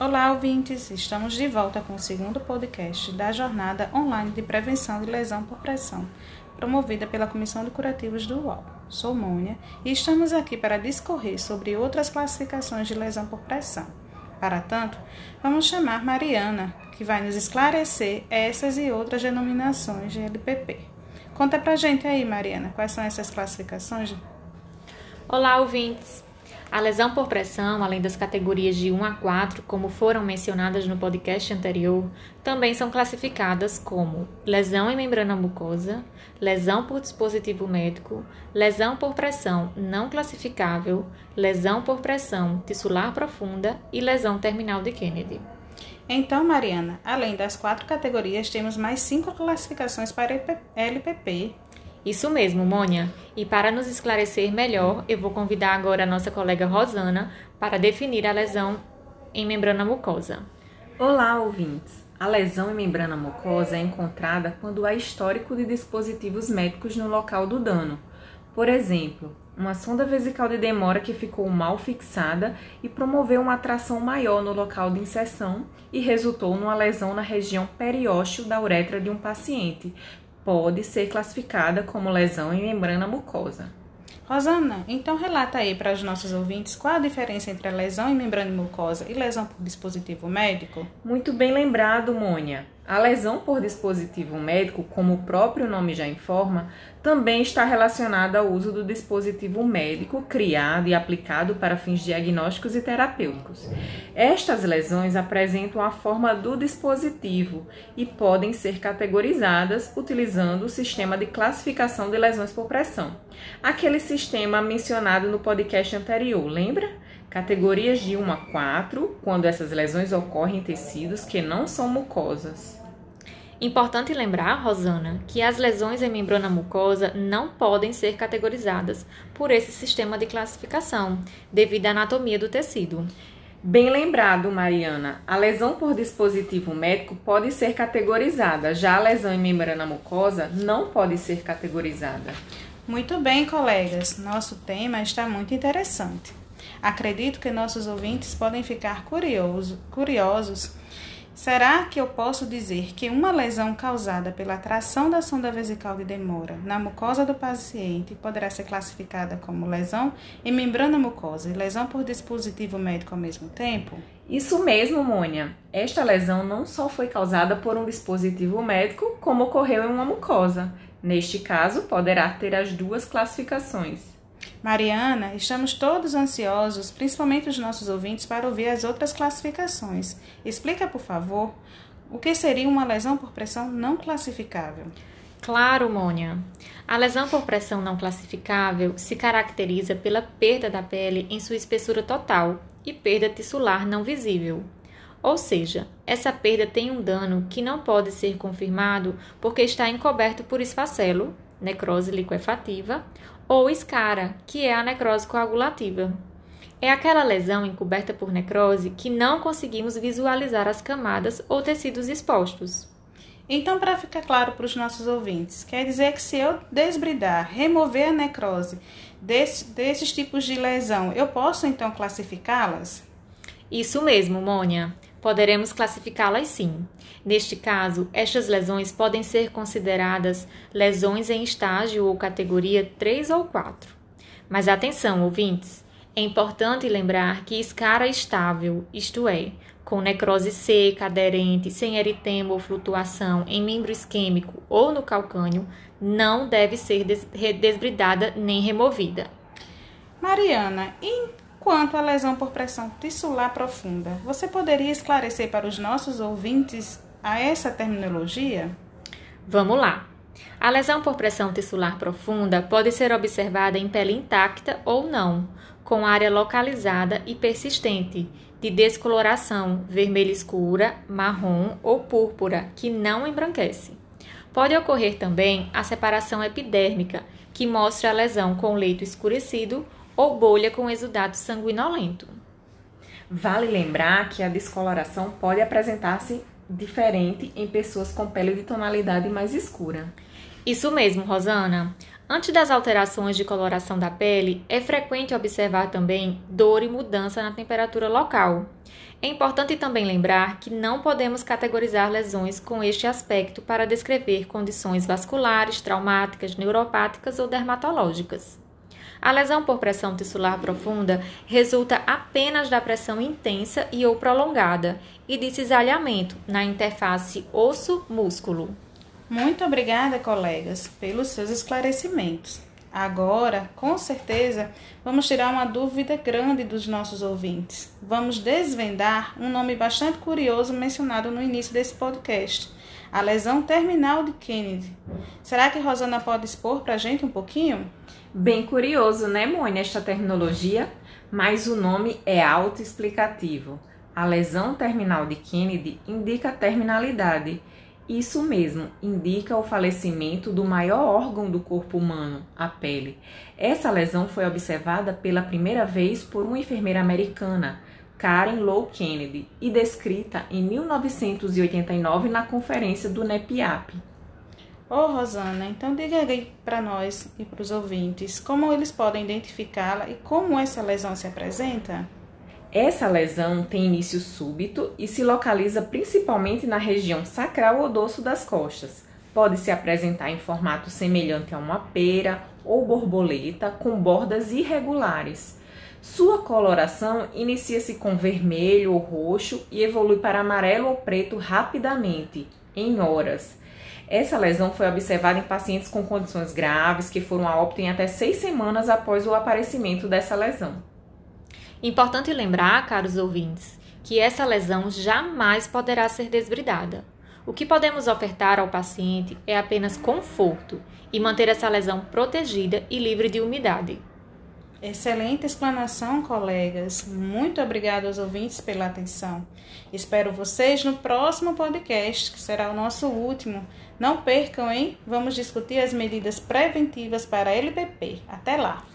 Olá, ouvintes! Estamos de volta com o segundo podcast da Jornada Online de Prevenção de Lesão por Pressão, promovida pela Comissão de Curativos do UOL. Sou Mônia e estamos aqui para discorrer sobre outras classificações de lesão por pressão. Para tanto, vamos chamar Mariana, que vai nos esclarecer essas e outras denominações de LPP. Conta pra gente aí, Mariana, quais são essas classificações? Olá, ouvintes! A lesão por pressão, além das categorias de 1 a 4, como foram mencionadas no podcast anterior, também são classificadas como lesão em membrana mucosa, lesão por dispositivo médico, lesão por pressão não classificável, lesão por pressão tissular profunda e lesão terminal de Kennedy. Então, Mariana, além das quatro categorias, temos mais cinco classificações para LPP, isso mesmo, Mônia. E para nos esclarecer melhor, eu vou convidar agora a nossa colega Rosana para definir a lesão em membrana mucosa. Olá, ouvintes! A lesão em membrana mucosa é encontrada quando há histórico de dispositivos médicos no local do dano. Por exemplo, uma sonda vesical de demora que ficou mal fixada e promoveu uma atração maior no local de inserção e resultou numa lesão na região periósteo da uretra de um paciente, pode ser classificada como lesão em membrana mucosa. Rosana, então relata aí para os nossos ouvintes qual a diferença entre a lesão em membrana mucosa e lesão por dispositivo médico? Muito bem lembrado, Mônia. A lesão por dispositivo médico, como o próprio nome já informa, também está relacionada ao uso do dispositivo médico criado e aplicado para fins diagnósticos e terapêuticos. Estas lesões apresentam a forma do dispositivo e podem ser categorizadas utilizando o sistema de classificação de lesões por pressão. Aquele sistema mencionado no podcast anterior, lembra? Categorias de 1 a 4, quando essas lesões ocorrem em tecidos que não são mucosas. Importante lembrar, Rosana, que as lesões em membrana mucosa não podem ser categorizadas por esse sistema de classificação, devido à anatomia do tecido. Bem lembrado, Mariana. A lesão por dispositivo médico pode ser categorizada, já a lesão em membrana mucosa não pode ser categorizada. Muito bem, colegas. Nosso tema está muito interessante. Acredito que nossos ouvintes podem ficar curioso, curiosos Será que eu posso dizer que uma lesão causada pela atração da sonda vesical de demora na mucosa do paciente poderá ser classificada como lesão em membrana mucosa e lesão por dispositivo médico ao mesmo tempo? Isso mesmo, Mônia. Esta lesão não só foi causada por um dispositivo médico, como ocorreu em uma mucosa. Neste caso, poderá ter as duas classificações. Mariana, estamos todos ansiosos, principalmente os nossos ouvintes, para ouvir as outras classificações. Explica, por favor, o que seria uma lesão por pressão não classificável. Claro, Mônia. A lesão por pressão não classificável se caracteriza pela perda da pele em sua espessura total e perda tissular não visível. Ou seja, essa perda tem um dano que não pode ser confirmado porque está encoberto por esfacelo, necrose liquefativa, ou escara, que é a necrose coagulativa. É aquela lesão encoberta por necrose que não conseguimos visualizar as camadas ou tecidos expostos. Então, para ficar claro para os nossos ouvintes, quer dizer que se eu desbridar, remover a necrose desse, desses tipos de lesão, eu posso então classificá-las? Isso mesmo, Mônia. Poderemos classificá-las sim. Neste caso, estas lesões podem ser consideradas lesões em estágio ou categoria 3 ou 4. Mas atenção, ouvintes! É importante lembrar que escara estável, isto é, com necrose seca, aderente, sem eritema ou flutuação em membro isquêmico ou no calcânio, não deve ser desbridada nem removida. Mariana, e Quanto à lesão por pressão tissular profunda, você poderia esclarecer para os nossos ouvintes a essa terminologia? Vamos lá. A lesão por pressão tissular profunda pode ser observada em pele intacta ou não, com área localizada e persistente, de descoloração vermelha escura, marrom ou púrpura, que não embranquece. Pode ocorrer também a separação epidérmica, que mostra a lesão com leito escurecido ou bolha com exudado sanguinolento. Vale lembrar que a descoloração pode apresentar-se diferente em pessoas com pele de tonalidade mais escura. Isso mesmo, Rosana. Antes das alterações de coloração da pele, é frequente observar também dor e mudança na temperatura local. É importante também lembrar que não podemos categorizar lesões com este aspecto para descrever condições vasculares, traumáticas, neuropáticas ou dermatológicas. A lesão por pressão tissular profunda resulta apenas da pressão intensa e ou prolongada e de cisalhamento na interface osso-músculo. Muito obrigada, colegas, pelos seus esclarecimentos. Agora, com certeza, vamos tirar uma dúvida grande dos nossos ouvintes. Vamos desvendar um nome bastante curioso mencionado no início desse podcast: a lesão terminal de Kennedy. Será que Rosana pode expor para a gente um pouquinho? Bem curioso, né, Mônica, esta terminologia? Mas o nome é autoexplicativo. A lesão terminal de Kennedy indica terminalidade isso mesmo indica o falecimento do maior órgão do corpo humano, a pele. Essa lesão foi observada pela primeira vez por uma enfermeira americana, Karen Lowe Kennedy, e descrita em 1989 na conferência do NEPIAP. Ô oh, Rosana, então diga aí para nós e para os ouvintes como eles podem identificá-la e como essa lesão se apresenta? Essa lesão tem início súbito e se localiza principalmente na região sacral ou dorso das costas. Pode se apresentar em formato semelhante a uma pera ou borboleta com bordas irregulares. Sua coloração inicia-se com vermelho ou roxo e evolui para amarelo ou preto rapidamente, em horas. Essa lesão foi observada em pacientes com condições graves que foram a óbito em até seis semanas após o aparecimento dessa lesão. Importante lembrar, caros ouvintes, que essa lesão jamais poderá ser desbridada. O que podemos ofertar ao paciente é apenas conforto e manter essa lesão protegida e livre de umidade. Excelente explanação, colegas. Muito obrigada aos ouvintes pela atenção. Espero vocês no próximo podcast, que será o nosso último. Não percam, hein? Vamos discutir as medidas preventivas para a LPP. Até lá!